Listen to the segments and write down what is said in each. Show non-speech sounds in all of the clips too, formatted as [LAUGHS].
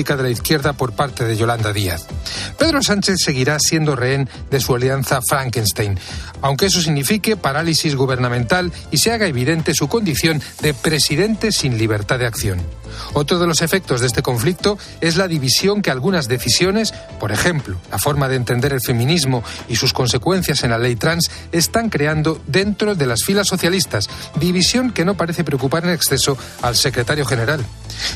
política de la izquierda por parte de Yolanda Díaz. Pedro Sánchez seguirá siendo rehén de su alianza Frankenstein, aunque eso signifique parálisis gubernamental y se haga evidente su condición de presidente sin libertad de acción. Otro de los efectos de este conflicto es la división que algunas decisiones, por ejemplo, la forma de entender el feminismo y sus consecuencias en la ley trans, están creando dentro de las filas socialistas, división que no parece preocupar en exceso al secretario general.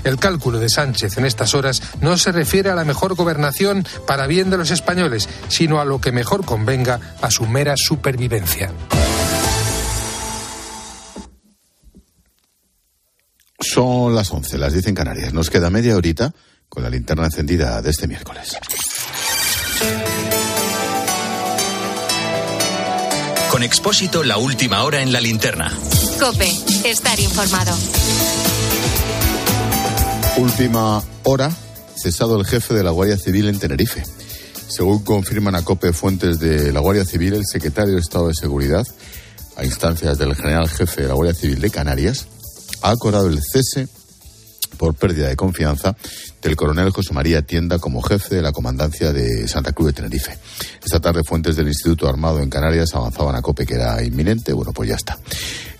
El cálculo de Sánchez en estas horas no se refiere a la mejor gobernación para bien de los españoles, sino a lo que mejor convenga a su mera supervivencia. Son las 11, las 10 en Canarias. Nos queda media horita con la linterna encendida de este miércoles. Con Expósito, la última hora en la linterna. Cope, estar informado. Última hora, cesado el jefe de la Guardia Civil en Tenerife. Según confirman a COPE fuentes de la Guardia Civil, el secretario de Estado de Seguridad, a instancias del general jefe de la Guardia Civil de Canarias, ha acordado el cese por pérdida de confianza del coronel José María Tienda como jefe de la comandancia de Santa Cruz de Tenerife. Esta tarde fuentes del Instituto Armado en Canarias avanzaban a COPE que era inminente. Bueno, pues ya está.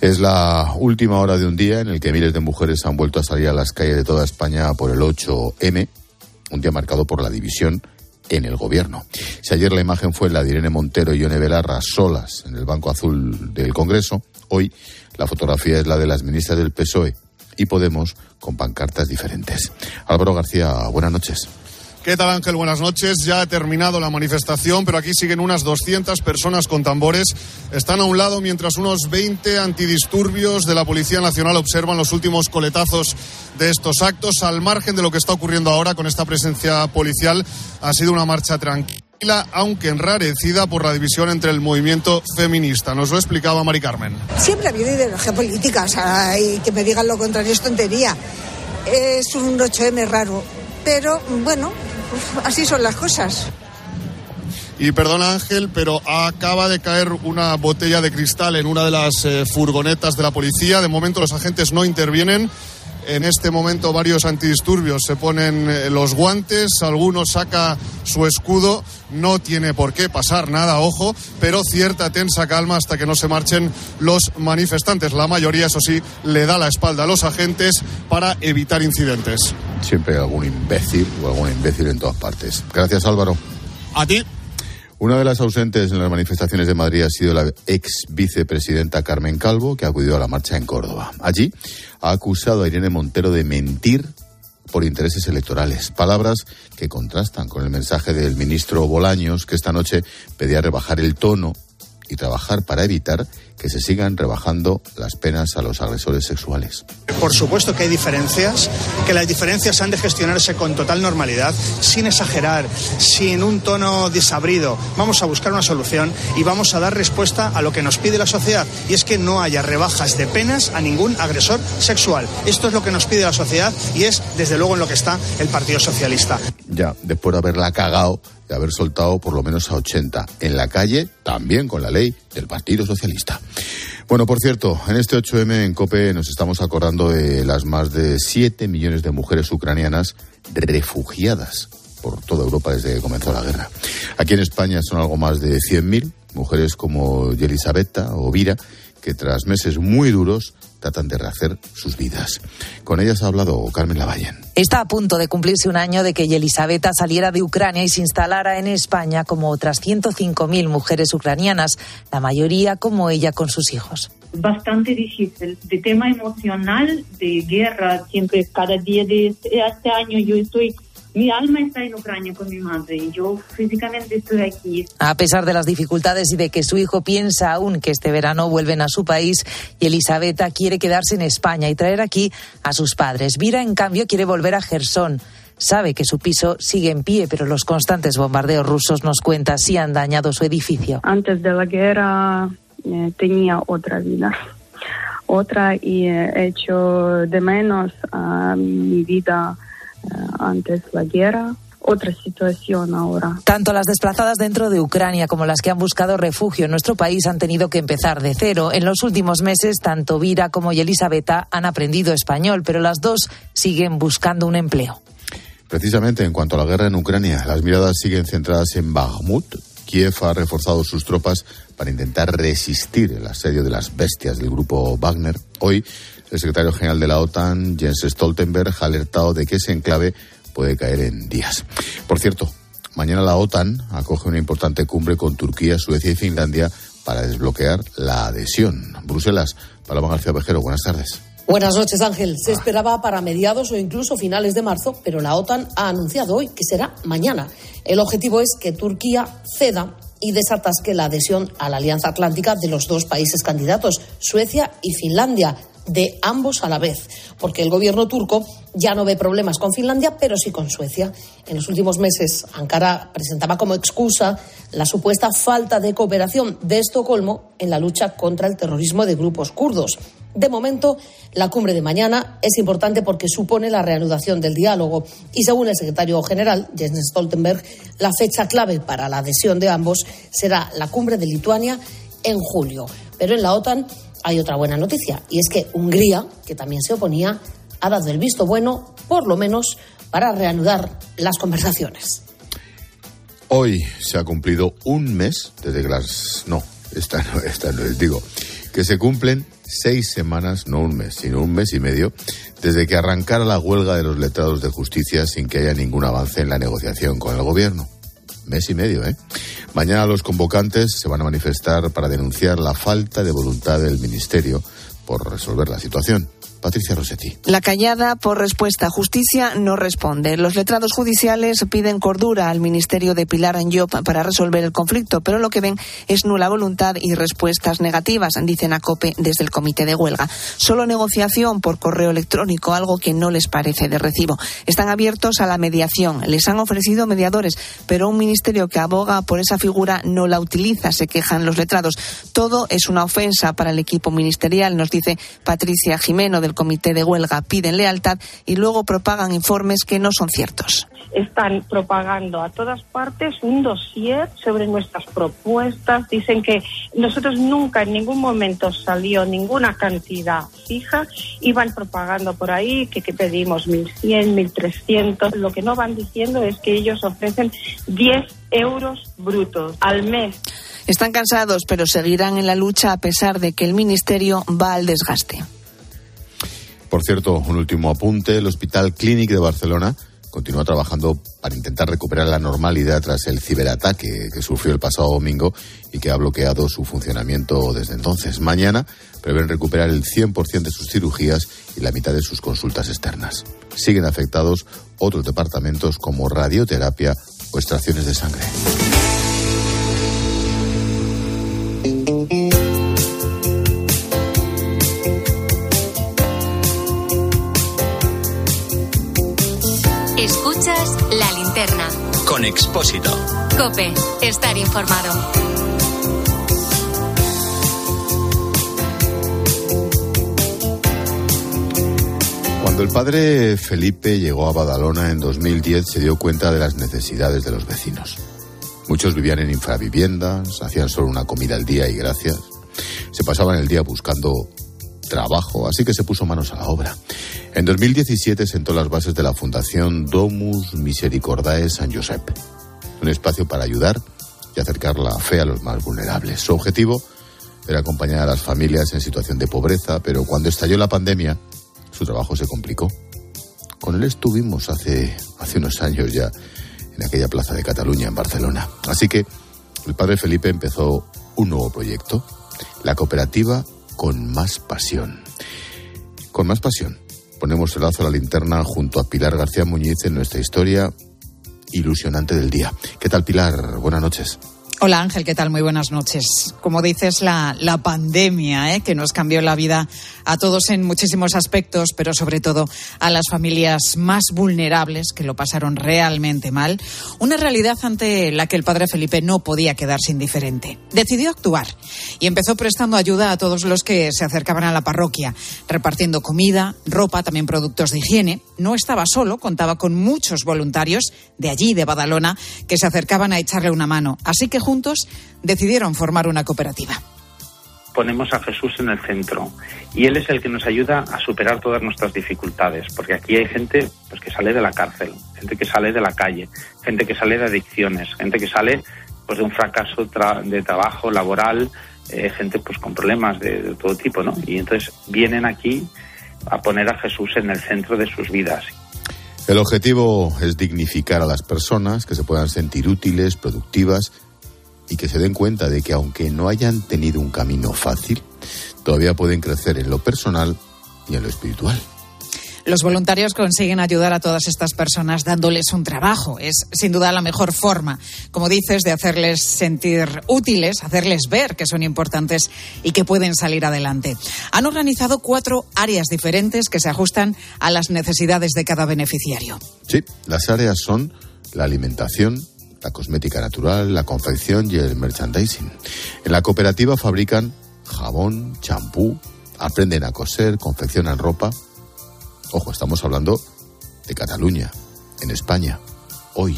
Es la última hora de un día en el que miles de mujeres han vuelto a salir a las calles de toda España por el 8M, un día marcado por la división en el gobierno. Si ayer la imagen fue la de Irene Montero y Yone Belarra solas en el Banco Azul del Congreso, hoy la fotografía es la de las ministras del PSOE y Podemos con pancartas diferentes. Álvaro García, buenas noches. ¿Qué tal Ángel? Buenas noches. Ya ha terminado la manifestación, pero aquí siguen unas 200 personas con tambores. Están a un lado mientras unos 20 antidisturbios de la Policía Nacional observan los últimos coletazos de estos actos. Al margen de lo que está ocurriendo ahora con esta presencia policial, ha sido una marcha tranquila aunque enrarecida por la división entre el movimiento feminista. Nos lo explicaba Mari Carmen. Siempre ha habido ideología política, o sea, que me digan lo contrario es tontería. Es un 8M raro, pero bueno, así son las cosas. Y perdona Ángel, pero acaba de caer una botella de cristal en una de las eh, furgonetas de la policía. De momento los agentes no intervienen. En este momento varios antidisturbios se ponen eh, los guantes, algunos saca su escudo, no tiene por qué pasar nada, ojo, pero cierta tensa calma hasta que no se marchen los manifestantes. La mayoría, eso sí, le da la espalda a los agentes para evitar incidentes. Siempre hay algún imbécil o algún imbécil en todas partes. Gracias Álvaro. A ti. Una de las ausentes en las manifestaciones de Madrid ha sido la ex vicepresidenta Carmen Calvo, que ha acudido a la marcha en Córdoba. Allí ha acusado a Irene Montero de mentir por intereses electorales. Palabras que contrastan con el mensaje del ministro Bolaños, que esta noche pedía rebajar el tono y trabajar para evitar que se sigan rebajando las penas a los agresores sexuales. Por supuesto que hay diferencias, que las diferencias han de gestionarse con total normalidad, sin exagerar, sin un tono desabrido. Vamos a buscar una solución y vamos a dar respuesta a lo que nos pide la sociedad, y es que no haya rebajas de penas a ningún agresor sexual. Esto es lo que nos pide la sociedad y es, desde luego, en lo que está el Partido Socialista. Ya, después de haberla cagado de haber soltado por lo menos a 80 en la calle, también con la ley del Partido Socialista. Bueno, por cierto, en este 8M en COPE nos estamos acordando de las más de 7 millones de mujeres ucranianas refugiadas por toda Europa desde que comenzó la guerra. Aquí en España son algo más de 100.000 mujeres como Yelisabetta o Vira, que tras meses muy duros tratan de rehacer sus vidas. Con ellas ha hablado Carmen Lavallén. Está a punto de cumplirse un año de que Yelisabeta saliera de Ucrania y se instalara en España como otras 105.000 mujeres ucranianas, la mayoría como ella con sus hijos bastante difícil. De tema emocional, de guerra, siempre cada día de este año yo estoy mi alma está en Ucrania con mi madre y yo físicamente estoy aquí. A pesar de las dificultades y de que su hijo piensa aún que este verano vuelven a su país y Elisabetta quiere quedarse en España y traer aquí a sus padres. Vira, en cambio, quiere volver a Gerson. Sabe que su piso sigue en pie, pero los constantes bombardeos rusos nos cuenta si han dañado su edificio. Antes de la guerra eh, tenía otra vida otra y he hecho de menos a mi vida antes la guerra otra situación ahora. Tanto las desplazadas dentro de Ucrania como las que han buscado refugio en nuestro país han tenido que empezar de cero. En los últimos meses, tanto Vira como Elisabetta han aprendido español, pero las dos siguen buscando un empleo. Precisamente en cuanto a la guerra en Ucrania, las miradas siguen centradas en Bakhmut. Kiev ha reforzado sus tropas para intentar resistir el asedio de las bestias del grupo Wagner. Hoy, el secretario general de la OTAN, Jens Stoltenberg, ha alertado de que ese enclave puede caer en días. Por cierto, mañana la OTAN acoge una importante cumbre con Turquía, Suecia y Finlandia para desbloquear la adhesión. Bruselas, Paloma García Vejero, buenas tardes. Buenas noches, Ángel. Se esperaba para mediados o incluso finales de marzo, pero la OTAN ha anunciado hoy que será mañana. El objetivo es que Turquía ceda y desatasque la adhesión a la Alianza Atlántica de los dos países candidatos, Suecia y Finlandia, de ambos a la vez, porque el gobierno turco ya no ve problemas con Finlandia, pero sí con Suecia. En los últimos meses, Ankara presentaba como excusa la supuesta falta de cooperación de Estocolmo en la lucha contra el terrorismo de grupos kurdos. De momento, la cumbre de mañana es importante porque supone la reanudación del diálogo y, según el secretario general, Jens Stoltenberg, la fecha clave para la adhesión de ambos será la cumbre de Lituania en julio. Pero en la OTAN hay otra buena noticia y es que Hungría, que también se oponía, ha dado el visto bueno, por lo menos, para reanudar las conversaciones. Hoy se ha cumplido un mes desde que las... No, esta no, esta no es, digo, que se cumplen seis semanas, no un mes, sino un mes y medio, desde que arrancara la huelga de los letrados de justicia sin que haya ningún avance en la negociación con el gobierno. Mes y medio, ¿eh? Mañana los convocantes se van a manifestar para denunciar la falta de voluntad del Ministerio por resolver la situación. Patricia Rossetti. La callada por respuesta justicia no responde. Los letrados judiciales piden cordura al Ministerio de Pilar Anjop para resolver el conflicto, pero lo que ven es nula voluntad y respuestas negativas, dicen a COPE desde el comité de huelga. Solo negociación por correo electrónico, algo que no les parece de recibo. Están abiertos a la mediación. Les han ofrecido mediadores, pero un ministerio que aboga por esa figura no la utiliza, se quejan los letrados. Todo es una ofensa para el equipo ministerial, nos dice Patricia Jimeno del comité de huelga piden lealtad y luego propagan informes que no son ciertos. Están propagando a todas partes un dossier sobre nuestras propuestas. Dicen que nosotros nunca en ningún momento salió ninguna cantidad fija. Iban propagando por ahí que, que pedimos 1.100, 1.300. Lo que no van diciendo es que ellos ofrecen 10 euros brutos al mes. Están cansados, pero seguirán en la lucha a pesar de que el Ministerio va al desgaste. Por cierto, un último apunte. El Hospital Clínic de Barcelona continúa trabajando para intentar recuperar la normalidad tras el ciberataque que sufrió el pasado domingo y que ha bloqueado su funcionamiento desde entonces. Mañana prevén recuperar el 100% de sus cirugías y la mitad de sus consultas externas. Siguen afectados otros departamentos como radioterapia o extracciones de sangre. Con Expósito. Cope, estar informado. Cuando el padre Felipe llegó a Badalona en 2010 se dio cuenta de las necesidades de los vecinos. Muchos vivían en infraviviendas, hacían solo una comida al día y gracias. Se pasaban el día buscando trabajo, así que se puso manos a la obra. En 2017 sentó las bases de la Fundación Domus Misericordae San Josep, un espacio para ayudar y acercar la fe a los más vulnerables. Su objetivo era acompañar a las familias en situación de pobreza, pero cuando estalló la pandemia, su trabajo se complicó. Con él estuvimos hace, hace unos años ya en aquella plaza de Cataluña, en Barcelona. Así que el padre Felipe empezó un nuevo proyecto, la cooperativa con más pasión. Con más pasión. Ponemos el lazo a la linterna junto a Pilar García Muñiz en nuestra historia ilusionante del día. ¿Qué tal, Pilar? Buenas noches. Hola Ángel, ¿qué tal? Muy buenas noches. Como dices, la, la pandemia ¿eh? que nos cambió la vida a todos en muchísimos aspectos, pero sobre todo a las familias más vulnerables que lo pasaron realmente mal. Una realidad ante la que el padre Felipe no podía quedarse indiferente. Decidió actuar y empezó prestando ayuda a todos los que se acercaban a la parroquia, repartiendo comida, ropa, también productos de higiene. No estaba solo, contaba con muchos voluntarios de allí, de Badalona, que se acercaban a echarle una mano. Así que juntos decidieron formar una cooperativa. ponemos a Jesús en el centro y Él es el que nos ayuda a superar todas nuestras dificultades, porque aquí hay gente pues, que sale de la cárcel, gente que sale de la calle, gente que sale de adicciones, gente que sale pues, de un fracaso de trabajo laboral, eh, gente pues con problemas de, de todo tipo, ¿no? Y entonces vienen aquí a poner a Jesús en el centro de sus vidas. El objetivo es dignificar a las personas, que se puedan sentir útiles, productivas y que se den cuenta de que aunque no hayan tenido un camino fácil, todavía pueden crecer en lo personal y en lo espiritual. Los voluntarios consiguen ayudar a todas estas personas dándoles un trabajo. Es sin duda la mejor forma, como dices, de hacerles sentir útiles, hacerles ver que son importantes y que pueden salir adelante. Han organizado cuatro áreas diferentes que se ajustan a las necesidades de cada beneficiario. Sí, las áreas son la alimentación, la cosmética natural, la confección y el merchandising. En la cooperativa fabrican jabón, champú, aprenden a coser, confeccionan ropa Ojo, estamos hablando de Cataluña, en España, hoy.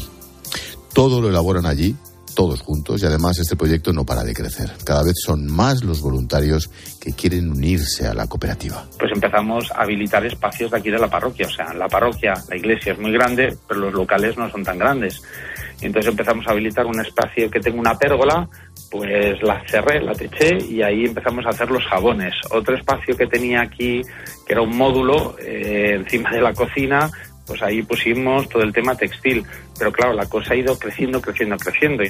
Todo lo elaboran allí, todos juntos, y además este proyecto no para de crecer. Cada vez son más los voluntarios que quieren unirse a la cooperativa. Pues empezamos a habilitar espacios de aquí de la parroquia. O sea, la parroquia, la iglesia es muy grande, pero los locales no son tan grandes. Entonces empezamos a habilitar un espacio que tenga una pérgola, pues la cerré, la teché y ahí empezamos a hacer los jabones. Otro espacio que tenía aquí, que era un módulo eh, encima de la cocina, pues ahí pusimos todo el tema textil. Pero claro, la cosa ha ido creciendo, creciendo, creciendo.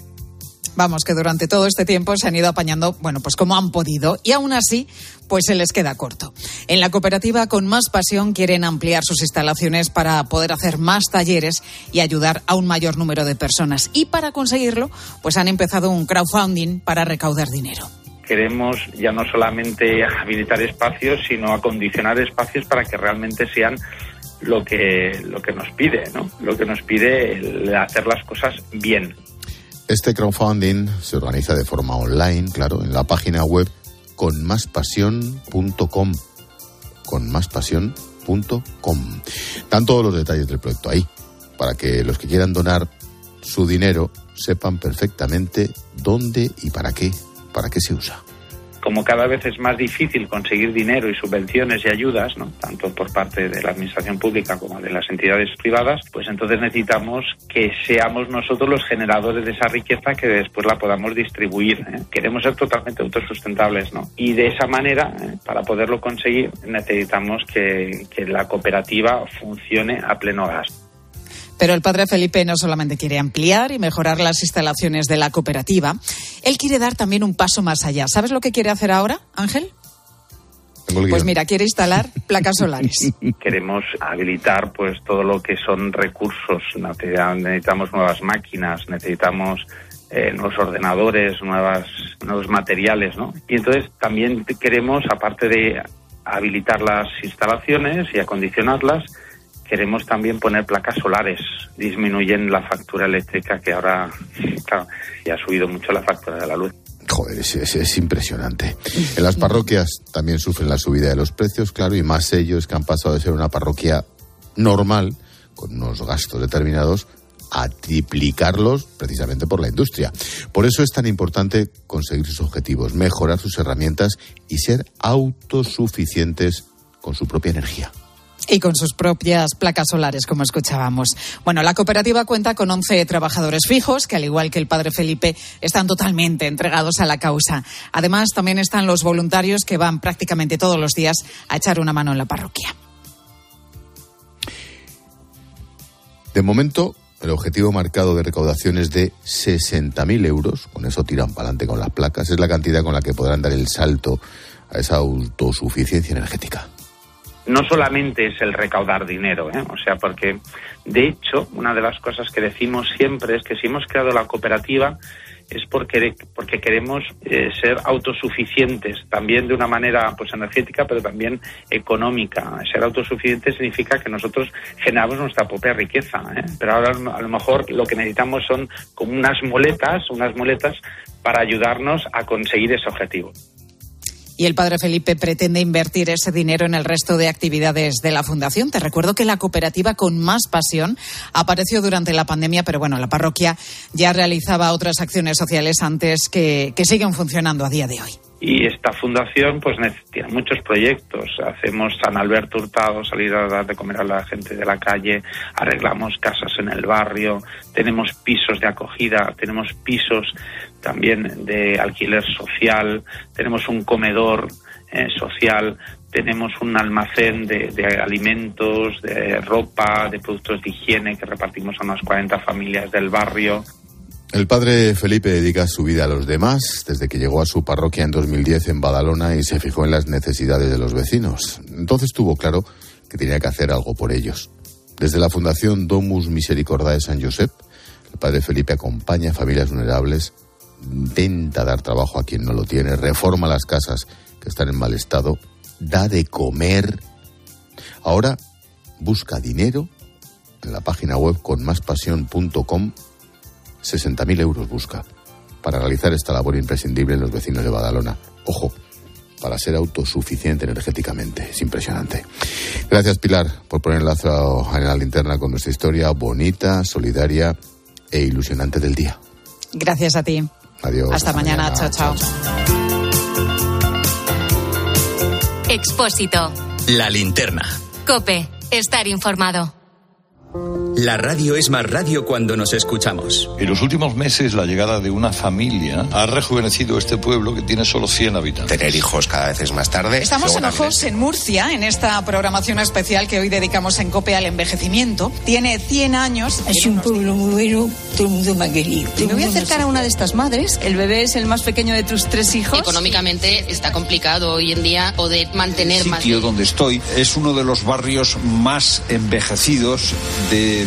Vamos, que durante todo este tiempo se han ido apañando, bueno, pues como han podido, y aún así, pues se les queda corto. En la cooperativa, con más pasión, quieren ampliar sus instalaciones para poder hacer más talleres y ayudar a un mayor número de personas. Y para conseguirlo, pues han empezado un crowdfunding para recaudar dinero queremos ya no solamente habilitar espacios, sino acondicionar espacios para que realmente sean lo que, lo que nos pide, ¿no? Lo que nos pide hacer las cosas bien. Este crowdfunding se organiza de forma online, claro, en la página web conmáspasión.com. Conmáspasión.com. Están todos los detalles del proyecto ahí, para que los que quieran donar su dinero sepan perfectamente dónde y para qué, para qué se usa como cada vez es más difícil conseguir dinero y subvenciones y ayudas, tanto por parte de la administración pública como de las entidades privadas, pues entonces necesitamos que seamos nosotros los generadores de esa riqueza que después la podamos distribuir. ¿eh? Queremos ser totalmente autosustentables, ¿no? Y de esa manera, ¿eh? para poderlo conseguir, necesitamos que, que la cooperativa funcione a pleno gas. Pero el padre Felipe no solamente quiere ampliar y mejorar las instalaciones de la cooperativa, él quiere dar también un paso más allá. ¿Sabes lo que quiere hacer ahora, Ángel? Pues mira, quiere instalar placas [LAUGHS] solares. Queremos habilitar pues todo lo que son recursos. Necesitamos nuevas máquinas, necesitamos eh, nuevos ordenadores, nuevas, nuevos materiales, ¿no? Y entonces también queremos, aparte de habilitar las instalaciones y acondicionarlas, queremos también poner placas solares. Disminuyen la factura eléctrica que ahora, claro, ya ha subido mucho la factura de la luz. Joder, es, es, impresionante. En las parroquias también sufren la subida de los precios, claro, y más ellos que han pasado de ser una parroquia normal, con unos gastos determinados, a triplicarlos precisamente por la industria. Por eso es tan importante conseguir sus objetivos, mejorar sus herramientas y ser autosuficientes con su propia energía. Y con sus propias placas solares, como escuchábamos. Bueno, la cooperativa cuenta con 11 trabajadores fijos, que al igual que el padre Felipe, están totalmente entregados a la causa. Además, también están los voluntarios que van prácticamente todos los días a echar una mano en la parroquia. De momento, el objetivo marcado de recaudación es de 60.000 euros. Con eso tiran para adelante con las placas. Es la cantidad con la que podrán dar el salto a esa autosuficiencia energética no solamente es el recaudar dinero, ¿eh? o sea, porque de hecho una de las cosas que decimos siempre es que si hemos creado la cooperativa es porque, porque queremos eh, ser autosuficientes, también de una manera pues energética, pero también económica. Ser autosuficiente significa que nosotros generamos nuestra propia riqueza, ¿eh? pero ahora a lo mejor lo que necesitamos son como unas muletas, unas muletas para ayudarnos a conseguir ese objetivo y el padre Felipe pretende invertir ese dinero en el resto de actividades de la fundación. Te recuerdo que la cooperativa con más pasión apareció durante la pandemia, pero bueno, la parroquia ya realizaba otras acciones sociales antes que, que siguen funcionando a día de hoy. Y esta fundación pues tiene muchos proyectos. Hacemos San Alberto Hurtado, salir a dar de comer a la gente de la calle, arreglamos casas en el barrio, tenemos pisos de acogida, tenemos pisos también de alquiler social, tenemos un comedor eh, social, tenemos un almacén de, de, alimentos, de ropa, de productos de higiene que repartimos a unas 40 familias del barrio. El padre Felipe dedica su vida a los demás desde que llegó a su parroquia en 2010 en Badalona y se fijó en las necesidades de los vecinos. Entonces tuvo claro que tenía que hacer algo por ellos. Desde la Fundación Domus Misericordiae San Josep, el padre Felipe acompaña a familias vulnerables, intenta dar trabajo a quien no lo tiene, reforma las casas que están en mal estado, da de comer. Ahora busca dinero en la página web con 60.000 euros busca para realizar esta labor imprescindible en los vecinos de Badalona. Ojo, para ser autosuficiente energéticamente. Es impresionante. Gracias, Pilar, por poner el lazo en la linterna con nuestra historia bonita, solidaria e ilusionante del día. Gracias a ti. Adiós. Hasta, mañana. Chao, chao. Expósito. La linterna. Cope. Estar informado. La radio es más radio cuando nos escuchamos. En los últimos meses la llegada de una familia ha rejuvenecido este pueblo que tiene solo 100 habitantes. Tener hijos cada vez es más tarde. Estamos en Ojos, en Murcia, en esta programación especial que hoy dedicamos en COPE al envejecimiento. Tiene 100 años. Es un pueblo muy bueno, todo el mundo me ha querido. Me voy a acercar a una de estas madres. El bebé es el más pequeño de tus tres hijos. Económicamente está complicado hoy en día poder mantener el más. sitio donde estoy es uno de los barrios más envejecidos de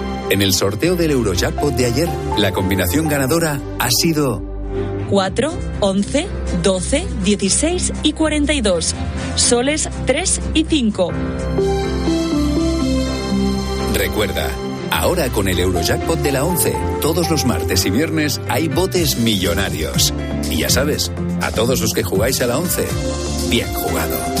En el sorteo del Eurojackpot de ayer, la combinación ganadora ha sido 4, 11, 12, 16 y 42. Soles 3 y 5. Recuerda, ahora con el Eurojackpot de la 11, todos los martes y viernes hay botes millonarios. Y ya sabes, a todos los que jugáis a la 11, bien jugado.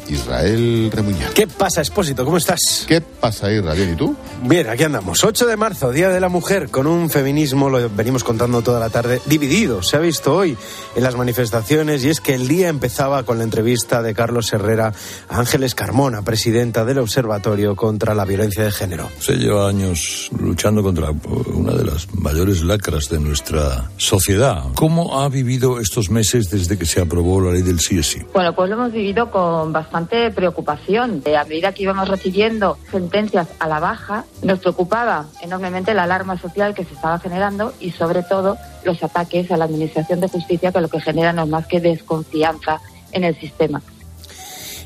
Israel Remuñán. ¿Qué pasa, Expósito? ¿Cómo estás? ¿Qué pasa, Israel? ¿Bien y tú? Bien, aquí andamos. 8 de marzo, Día de la Mujer, con un feminismo, lo venimos contando toda la tarde, dividido. Se ha visto hoy en las manifestaciones y es que el día empezaba con la entrevista de Carlos Herrera a Ángeles Carmona, presidenta del Observatorio contra la Violencia de Género. Se lleva años luchando contra una de las mayores lacras de nuestra sociedad. ¿Cómo ha vivido estos meses desde que se aprobó la ley del sí es sí? Bueno, pues lo hemos vivido con bastante preocupación. Eh, A medida que íbamos recibiendo sentencias a la baja, nos preocupaba enormemente la alarma social que se estaba generando y, sobre todo, los ataques a la Administración de Justicia, que lo que generan no es más que desconfianza en el sistema.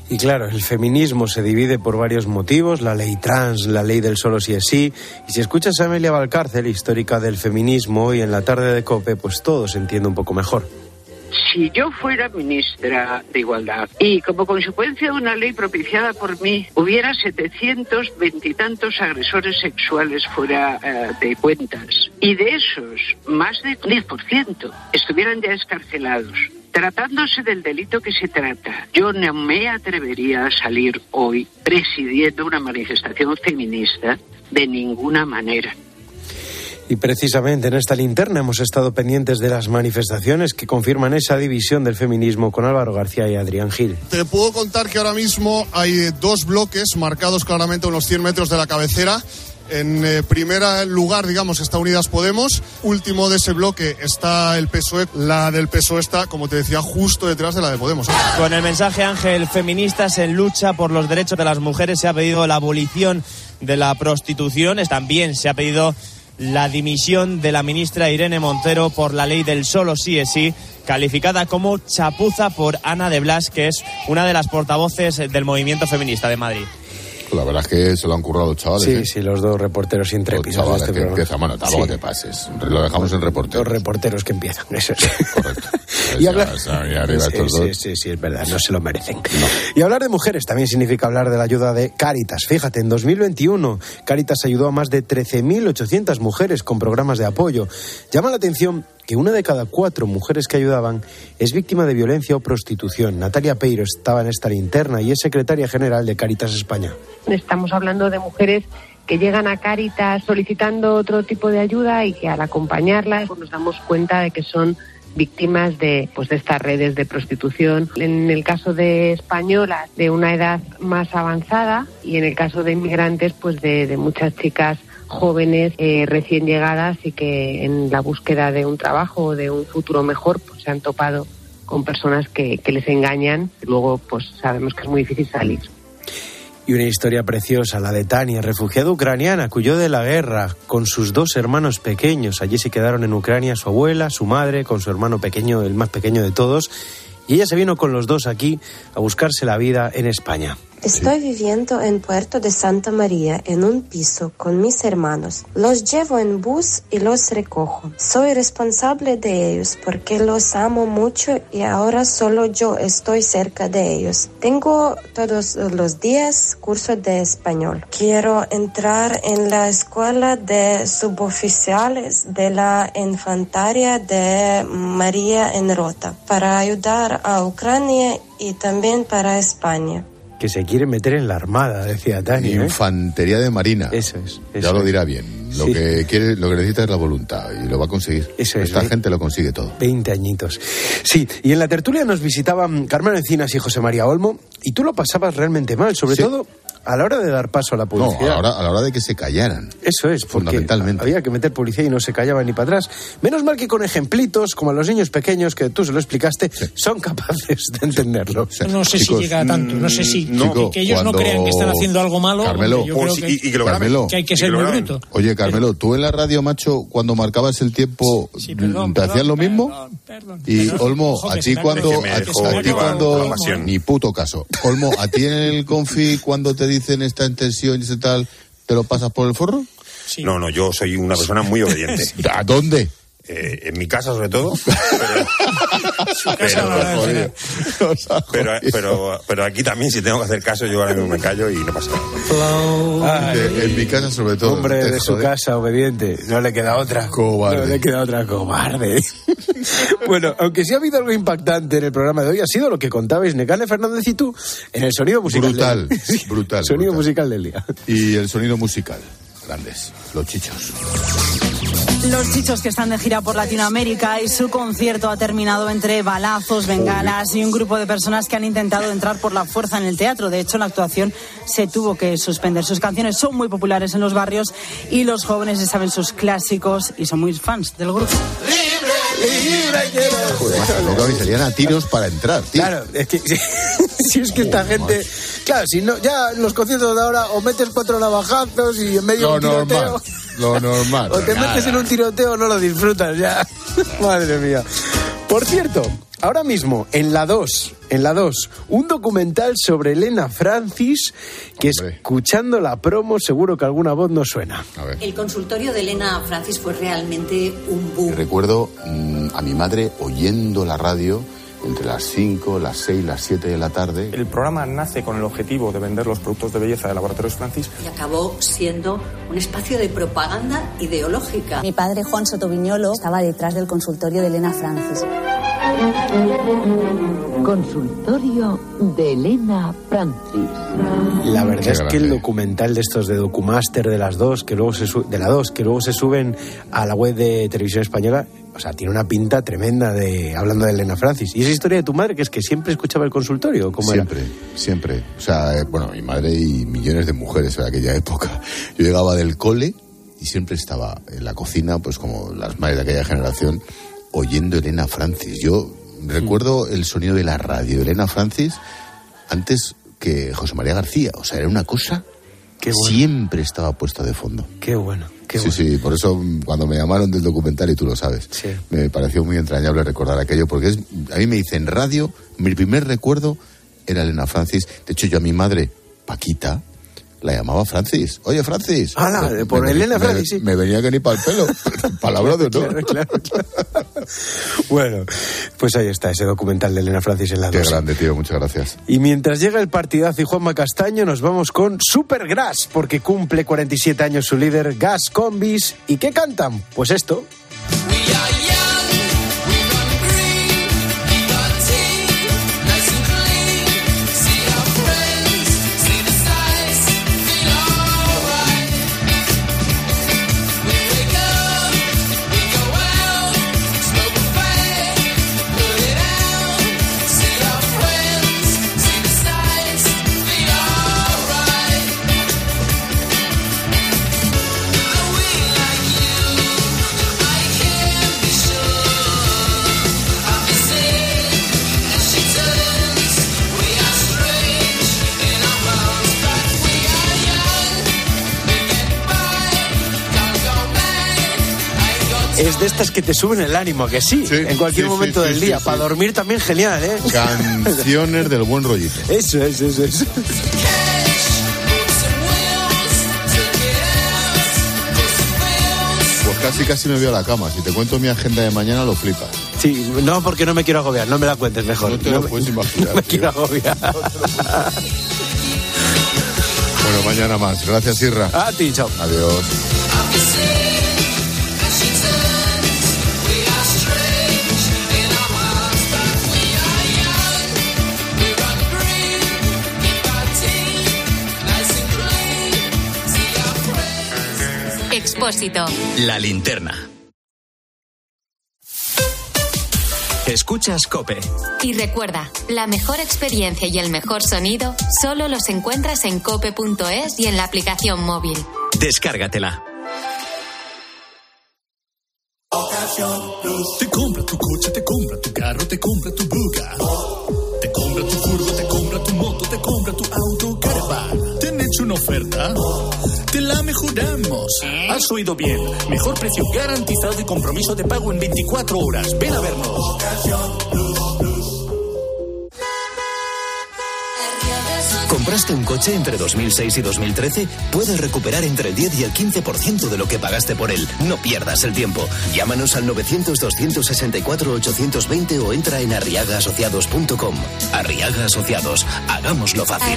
Y claro, el feminismo se divide por varios motivos, la ley trans, la ley del solo si es sí. Y si escuchas a Amelia Valcárcel, histórica del feminismo, hoy en la tarde de COPE, pues todo se entiende un poco mejor. Si yo fuera ministra de Igualdad y como consecuencia de una ley propiciada por mí hubiera 720 y tantos agresores sexuales fuera eh, de cuentas y de esos más del 10% estuvieran ya escarcelados, tratándose del delito que se trata, yo no me atrevería a salir hoy presidiendo una manifestación feminista de ninguna manera. Y precisamente en esta linterna hemos estado pendientes de las manifestaciones que confirman esa división del feminismo con Álvaro García y Adrián Gil. Te puedo contar que ahora mismo hay dos bloques marcados claramente a unos 100 metros de la cabecera. En eh, primer lugar, digamos, está Unidas Podemos. Último de ese bloque está el PSOE. La del PSOE está, como te decía, justo detrás de la de Podemos. Con el mensaje Ángel Feministas en lucha por los derechos de las mujeres se ha pedido la abolición de la prostitución. También se ha pedido la dimisión de la ministra Irene Montero por la ley del solo sí es sí, calificada como chapuza por Ana de Blas, que es una de las portavoces del movimiento feminista de Madrid. La verdad es que se lo han currado los chavales. Sí, ¿eh? sí, los dos reporteros intrépidos. Los chavales este que empiezan, bueno, tampoco Sí. te pases. Lo dejamos en reportero. Los reporteros que empiezan, eso es. Correcto. [LAUGHS] Y hablar... Sí, sí, sí, sí, es verdad, no se lo merecen. Y hablar de mujeres también significa hablar de la ayuda de Cáritas. Fíjate, en 2021 Cáritas ayudó a más de 13.800 mujeres con programas de apoyo. Llama la atención que una de cada cuatro mujeres que ayudaban es víctima de violencia o prostitución. Natalia Peiro estaba en esta linterna y es secretaria general de Cáritas España. Estamos hablando de mujeres que llegan a Cáritas solicitando otro tipo de ayuda y que al acompañarlas nos damos cuenta de que son víctimas de, pues, de estas redes de prostitución. En el caso de españolas, de una edad más avanzada y en el caso de inmigrantes, pues de muchas chicas jóvenes eh, recién llegadas y que en la búsqueda de un trabajo o de un futuro mejor pues se han topado con personas que, les engañan luego pues sabemos que es muy difícil salir. Y una historia preciosa, la de Tania, refugiada ucraniana, que huyó de la guerra con sus dos hermanos pequeños. Allí se quedaron en Ucrania su abuela, su madre, con su hermano pequeño, el más pequeño de todos. Y ella se vino con los dos aquí a buscarse la vida en España. Estoy viviendo en Puerto de Santa María en un piso con mis hermanos. Los llevo en bus y los recojo. Soy responsable de ellos porque los amo mucho y ahora solo yo estoy cerca de ellos. Tengo todos los días curso de español. Quiero entrar en la escuela de suboficiales de la infantaria de María en Rota para ayudar a Ucrania y también para España. Que se quiere meter en la armada, decía Tania. ¿eh? Infantería de Marina. Eso es. ya lo es. dirá bien. Lo Sí. que quiere, lo que necesita es la voluntad y lo va a conseguir. Eso es, Esta ¿eh? gente lo consigue todo. 20 añitos. Sí, y en la tertulia nos visitaban Carmen Encinas y José María Olmo, y tú lo pasabas realmente mal, sobre Sí. todo a la hora de dar paso a la No, publicidad. a la, hora, a la hora de que se callaran. Eso es, porque Fundamentalmente. había que meter publicidad y no se callaba ni para atrás. Menos mal que con ejemplitos, como a los niños pequeños, que tú se lo explicaste, son capaces de entenderlo. No sé si llega a tanto, no sé si. no, que- que ellos no crean que están haciendo algo malo. Carmelo, yo creo Pues, que, y- y que lo. Carmelo. que hay que ser muy bruto. Oye, Carmelo, tú en la radio, macho, cuando marcabas el tiempo, perdón, ¿te hacías perdón, lo mismo? y Olmo, a ti cuando, a, ti cuando, ni puto caso. Olmo, a ti en el confi cuando te dicen esta intención y ese tal, ¿te lo pasas por el forro? No, no, yo soy una persona muy obediente. [LAUGHS] ¿A dónde? Eh, en mi casa, sobre todo. [LAUGHS] Pero, pero, pero, pero aquí también, si tengo que hacer caso, yo ahora mismo me callo y no pasa nada. En mi casa, sobre todo. Hombre de su casa, obediente. No le queda otra. Cobarde. No le queda otra, cobarde. [LAUGHS] bueno, aunque sí ha habido algo impactante en el programa de hoy, ha sido lo que contabais Necane Fernández y tú en el sonido musical. Brutal, del- Sí, brutal, Sonido brutal. musical del día. Y el sonido musical. Grandes. Los chichos. Los chichos que están de gira por Latinoamérica y su concierto ha terminado entre balazos, bengalas y un grupo de personas que han intentado entrar por la fuerza en el teatro. De hecho, la actuación se tuvo que suspender. Sus canciones son muy populares en los barrios y los jóvenes saben sus clásicos y son muy fans del grupo. Joder, no salían a tiros para entrar, tío. Claro, es que si, [LAUGHS] si es que esta gente. Claro, si no, ya en los conciertos de ahora o metes cuatro navajazos y en medio Lo un tiroteo. normal. Lo normal. O te Nada. metes en un tiroteo o no lo disfrutas ya. [LAUGHS] Madre mía. Por cierto, ahora mismo, en la 2, en la 2, un documental sobre Elena Francis, que escuchando la promo seguro que alguna voz no suena. A ver. El consultorio de Elena Francis fue realmente un boom. Recuerdo mm, a mi madre oyendo la radio entre las 5, las 6, las 7 de la tarde. El programa nace con el objetivo de vender los productos de belleza de Laboratorios Francis. Y acabó siendo un espacio de propaganda ideológica. Mi padre Juan Sotoviñolo estaba detrás del consultorio de Elena Francis. Consultorio de Elena Francis. La verdad Qué es que el documental de estos de Documaster de las dos, que luego se de la dos, que luego se suben a la web de Televisión Española, o sea, tiene una pinta tremenda de hablando de Elena Francis. Y esa historia de tu madre que es que siempre escuchaba el consultorio, ¿cómo era? Siempre, siempre. O sea, eh, bueno, mi madre y millones de mujeres en aquella época. Yo llegaba del cole y siempre estaba en la cocina, pues como las madres de aquella generación, oyendo Elena Francis. Yo recuerdo el sonido de la radio de Elena Francis antes que José María García. O sea, era una cosa que siempre estaba puesta de fondo. Qué bueno. Sí, sí, por eso mm, cuando me llamaron del documental, y tú lo sabes, me pareció muy entrañable recordar aquello, porque es, a mí me dicen radio, mi primer recuerdo era Elena Francis. De hecho, yo a mi madre, Paquita, la llamaba Francis. Oye, Francis. Me- por me- Elena me- Francis, sí. Me venía que ni para el pelo. [LAUGHS] Palabra de honor. Claro, claro, claro. Bueno, pues ahí está ese documental de Elena Francis en la Qué grande, tío. Muchas gracias. Y mientras llega el partidazo y Juanma Castaño, nos vamos con Supergrass, porque cumple 47 años su líder, Gas Combis. ¿Y qué cantan? Pues esto. De estas que te suben el ánimo, ¿a que sí, en cualquier sí, momento sí, del día. Para dormir también genial, ¿eh? Canciones del buen rollito. [LAUGHS] Eso es, eso es. Pues casi, casi me voy a la cama. Si te cuento mi agenda de mañana, lo flipas. Sí, no, porque no me quiero agobiar, no me la cuentes mejor. No te lo me- puedes imaginar, [LAUGHS] No me tío. quiero agobiar. Bueno, mañana más. Gracias, Irra. A ti, chao. Adiós. Expósito. La linterna. Escuchas Cope. Y recuerda, la mejor experiencia y el mejor sonido solo los encuentras en cope.es y en la aplicación móvil. Descárgatela. Te compra tu coche, te compra tu carro, te compra tu buga. Te compra tu furgo, te compra tu moto, te compra tu auto, caravan. ¿Te han hecho una oferta? La mejoramos. Has oído bien. Mejor precio garantizado y compromiso de pago en 24 horas. Ven a vernos. ¿Compraste un coche entre 2006 y 2013? Puedes recuperar entre el 10 y el 15% de lo que pagaste por él. No pierdas el tiempo. Llámanos al 900-264-820 o entra en arriagaasociados.com. Arriaga Asociados. Hagámoslo fácil.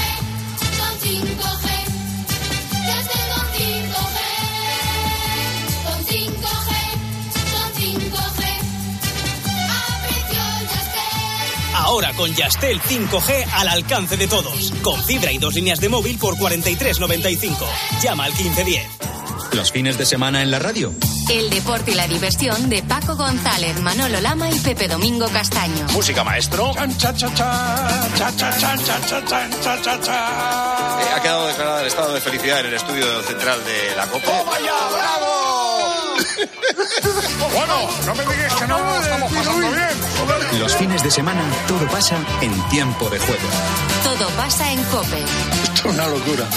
Ahora con Yastel 5G al alcance de todos. Con fibra y dos líneas de móvil por 43.95. Llama al 1510. Los fines de semana en la radio. El deporte y la diversión de Paco González, Manolo Lama y Pepe Domingo Castaño. Música maestro. Eh, ha quedado declarado el estado de felicidad en el estudio central de la Copa. ¡Vaya, bravo! Bueno, no me digas que no lo estamos pasando bien. Los fines de semana todo pasa en tiempo de juego. Todo pasa en Cope. Esto es una locura.